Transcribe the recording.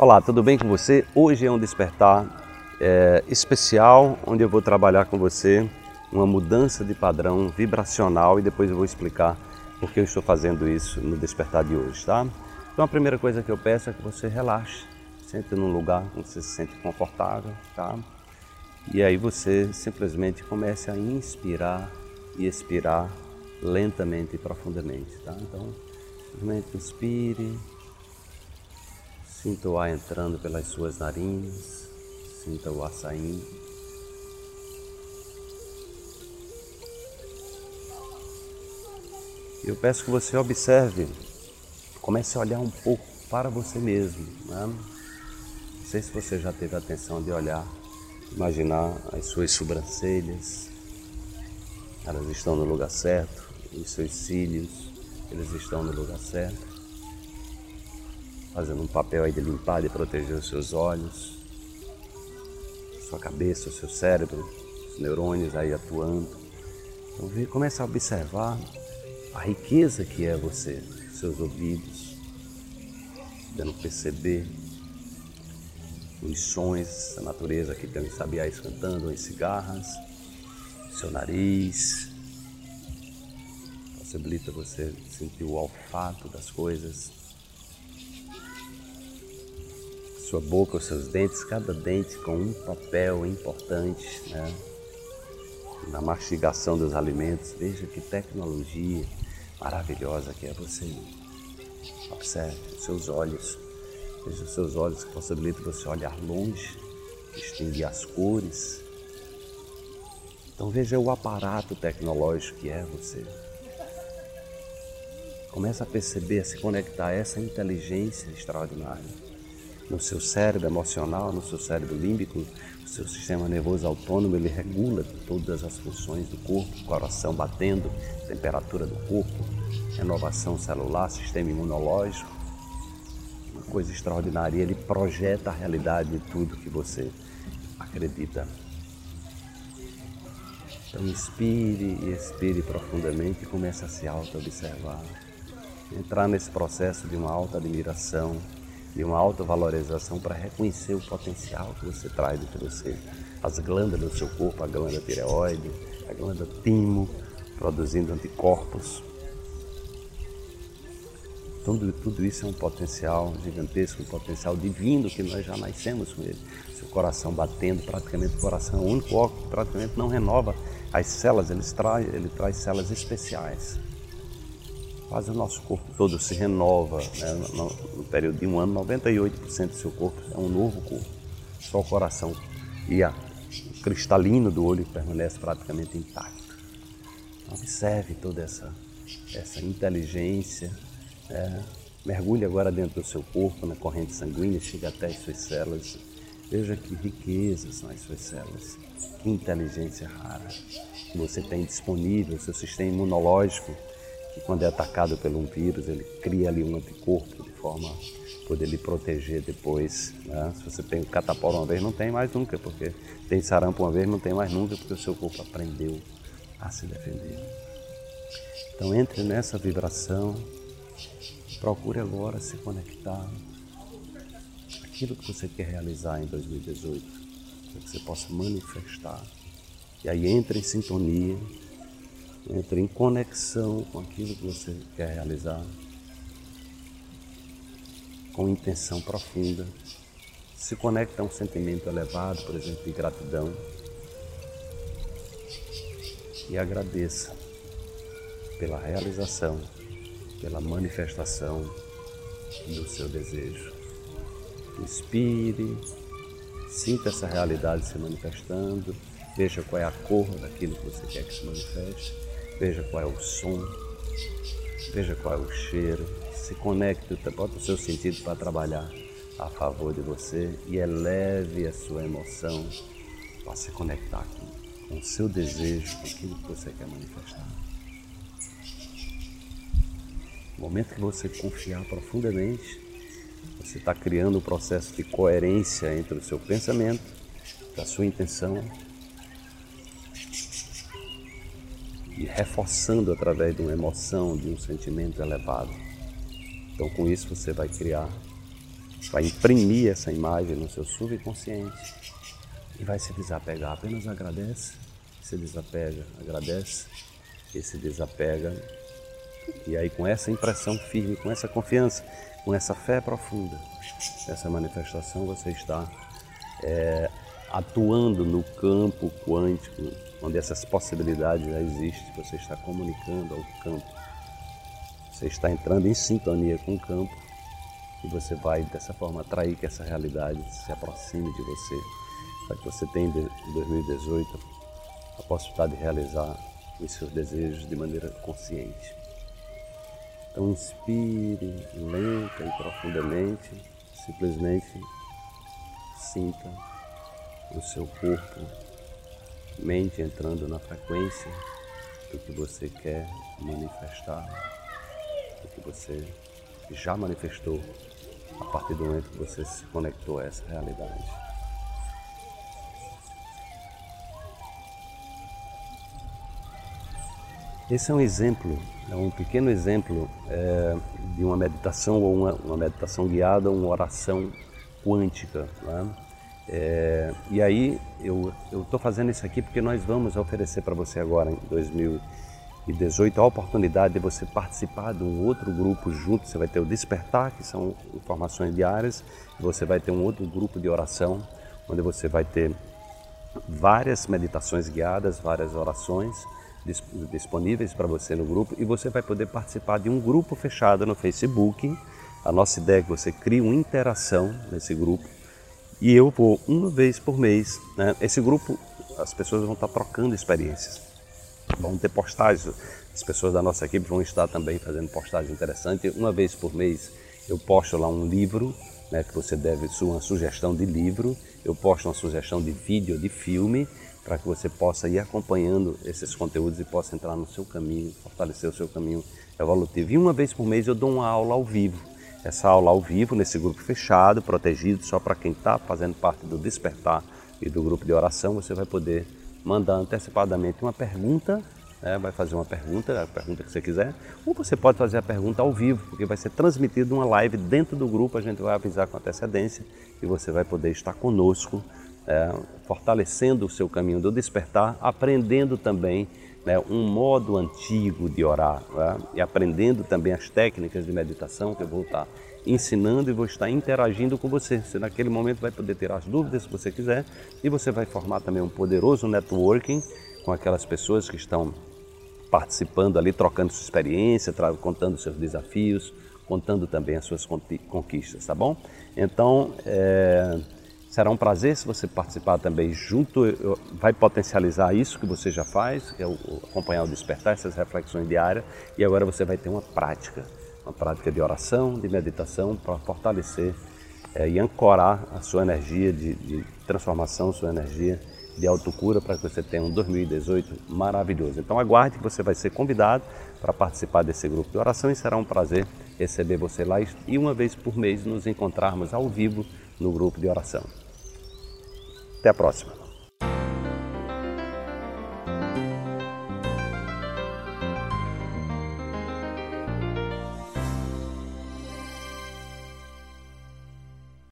Olá, tudo bem com você? Hoje é um despertar é, especial onde eu vou trabalhar com você uma mudança de padrão vibracional e depois eu vou explicar por que eu estou fazendo isso no despertar de hoje, tá? Então a primeira coisa que eu peço é que você relaxe, sente num lugar onde você se sente confortável, tá? E aí você simplesmente comece a inspirar e expirar lentamente e profundamente, tá? Então, simplesmente inspire Sinta o ar entrando pelas suas narinas, sinta o ar saindo. Eu peço que você observe, comece a olhar um pouco para você mesmo. Né? Não sei se você já teve a atenção de olhar, imaginar as suas sobrancelhas, elas estão no lugar certo, os seus cílios, eles estão no lugar certo fazendo um papel aí de limpar, de proteger os seus olhos, sua cabeça, o seu cérebro, os neurônios aí atuando. Então começa a observar a riqueza que é você, seus ouvidos, dando perceber os sons da natureza que tem os sabiás cantando, as cigarras, seu nariz, possibilita você sentir o olfato das coisas sua boca, os seus dentes, cada dente com um papel importante né? na mastigação dos alimentos. Veja que tecnologia maravilhosa que é você. Observe os seus olhos. Veja os seus olhos que possibilitam você olhar longe, distinguir as cores. Então veja o aparato tecnológico que é você. Começa a perceber, a se conectar a essa inteligência extraordinária no seu cérebro emocional, no seu cérebro límbico, o seu sistema nervoso autônomo, ele regula todas as funções do corpo, coração batendo, temperatura do corpo, renovação celular, sistema imunológico. Uma coisa extraordinária, ele projeta a realidade de tudo que você acredita. Então inspire e expire profundamente e comece a se auto-observar. Entrar nesse processo de uma alta admiração, e uma autovalorização para reconhecer o potencial que você traz dentro de você. As glândulas do seu corpo, a glândula tireoide, a glândula timo, produzindo anticorpos. Tudo, tudo isso é um potencial gigantesco, um potencial divino que nós já nascemos com ele. Seu coração batendo, praticamente o coração o único órgão que praticamente não renova as células, ele traz, ele traz células especiais quase o nosso corpo todo se renova. Né? No, no, período de um ano, 98% do seu corpo é um novo corpo. Só o coração e a, o cristalino do olho permanece praticamente intacto. Então, observe toda essa, essa inteligência. Né? Mergulhe agora dentro do seu corpo, na corrente sanguínea, chega até as suas células. Veja que riquezas são as suas células, que inteligência rara que você tem disponível, seu sistema imunológico quando é atacado por um vírus, ele cria ali um anticorpo de forma a poder lhe proteger depois. Né? Se você tem catapora uma vez, não tem mais nunca, porque tem sarampo uma vez, não tem mais nunca, porque o seu corpo aprendeu a se defender. Então entre nessa vibração, procure agora se conectar aquilo que você quer realizar em 2018, para que você possa manifestar. E aí entre em sintonia entre em conexão com aquilo que você quer realizar, com intenção profunda, se conecta a um sentimento elevado, por exemplo, de gratidão, e agradeça pela realização, pela manifestação do seu desejo. Inspire, sinta essa realidade se manifestando, veja qual é a cor daquilo que você quer que se manifeste Veja qual é o som, veja qual é o cheiro, se conecte, bota o seu sentido para trabalhar a favor de você e eleve a sua emoção para se conectar com, com o seu desejo, com aquilo que você quer manifestar. No momento que você confiar profundamente, você está criando um processo de coerência entre o seu pensamento, a sua intenção reforçando através de uma emoção, de um sentimento elevado. Então, com isso, você vai criar vai imprimir essa imagem no seu subconsciente e vai se desapegar. Apenas agradece, se desapega, agradece e se desapega. E aí, com essa impressão firme, com essa confiança, com essa fé profunda, essa manifestação, você está é, atuando no campo quântico, onde essas possibilidades já existem. Você está comunicando ao campo. Você está entrando em sintonia com o campo e você vai dessa forma atrair que essa realidade se aproxime de você, para que você tenha em 2018 a possibilidade de realizar os seus desejos de maneira consciente. Então inspire lenta e profundamente, simplesmente sinta o seu corpo, mente entrando na frequência do que você quer manifestar, do que você já manifestou a partir do momento que você se conectou a essa realidade. Esse é um exemplo, é um pequeno exemplo é, de uma meditação ou uma, uma, meditação guiada, uma oração quântica. Né? É, e aí eu estou fazendo isso aqui porque nós vamos oferecer para você agora em 2000 2018 a oportunidade de você participar de um outro grupo junto. Você vai ter o Despertar, que são informações diárias, você vai ter um outro grupo de oração, onde você vai ter várias meditações guiadas, várias orações disponíveis para você no grupo e você vai poder participar de um grupo fechado no Facebook. A nossa ideia é que você crie uma interação nesse grupo e eu vou uma vez por mês. Né? Esse grupo, as pessoas vão estar trocando experiências. Vão ter postagens, as pessoas da nossa equipe vão estar também fazendo postagens interessantes. Uma vez por mês eu posto lá um livro, né, que você deve, uma sugestão de livro, eu posto uma sugestão de vídeo, de filme, para que você possa ir acompanhando esses conteúdos e possa entrar no seu caminho, fortalecer o seu caminho evolutivo. E uma vez por mês eu dou uma aula ao vivo. Essa aula ao vivo, nesse grupo fechado, protegido, só para quem está fazendo parte do Despertar e do grupo de oração, você vai poder mandar antecipadamente uma pergunta, né, vai fazer uma pergunta, a pergunta que você quiser, ou você pode fazer a pergunta ao vivo, porque vai ser transmitido uma live dentro do grupo, a gente vai avisar com antecedência e você vai poder estar conosco, é, fortalecendo o seu caminho do despertar, aprendendo também né, um modo antigo de orar né, e aprendendo também as técnicas de meditação que eu vou estar ensinando e vou estar interagindo com você. Você naquele momento vai poder ter as dúvidas que você quiser e você vai formar também um poderoso networking com aquelas pessoas que estão participando ali, trocando sua experiência, contando seus desafios, contando também as suas conquistas, tá bom? Então, é, será um prazer se você participar também junto, vai potencializar isso que você já faz, que é acompanhar o despertar, essas reflexões diárias, e agora você vai ter uma prática uma prática de oração, de meditação para fortalecer é, e ancorar a sua energia de, de transformação, sua energia de autocura para que você tenha um 2018 maravilhoso. Então aguarde que você vai ser convidado para participar desse grupo de oração e será um prazer receber você lá e uma vez por mês nos encontrarmos ao vivo no grupo de oração. Até a próxima.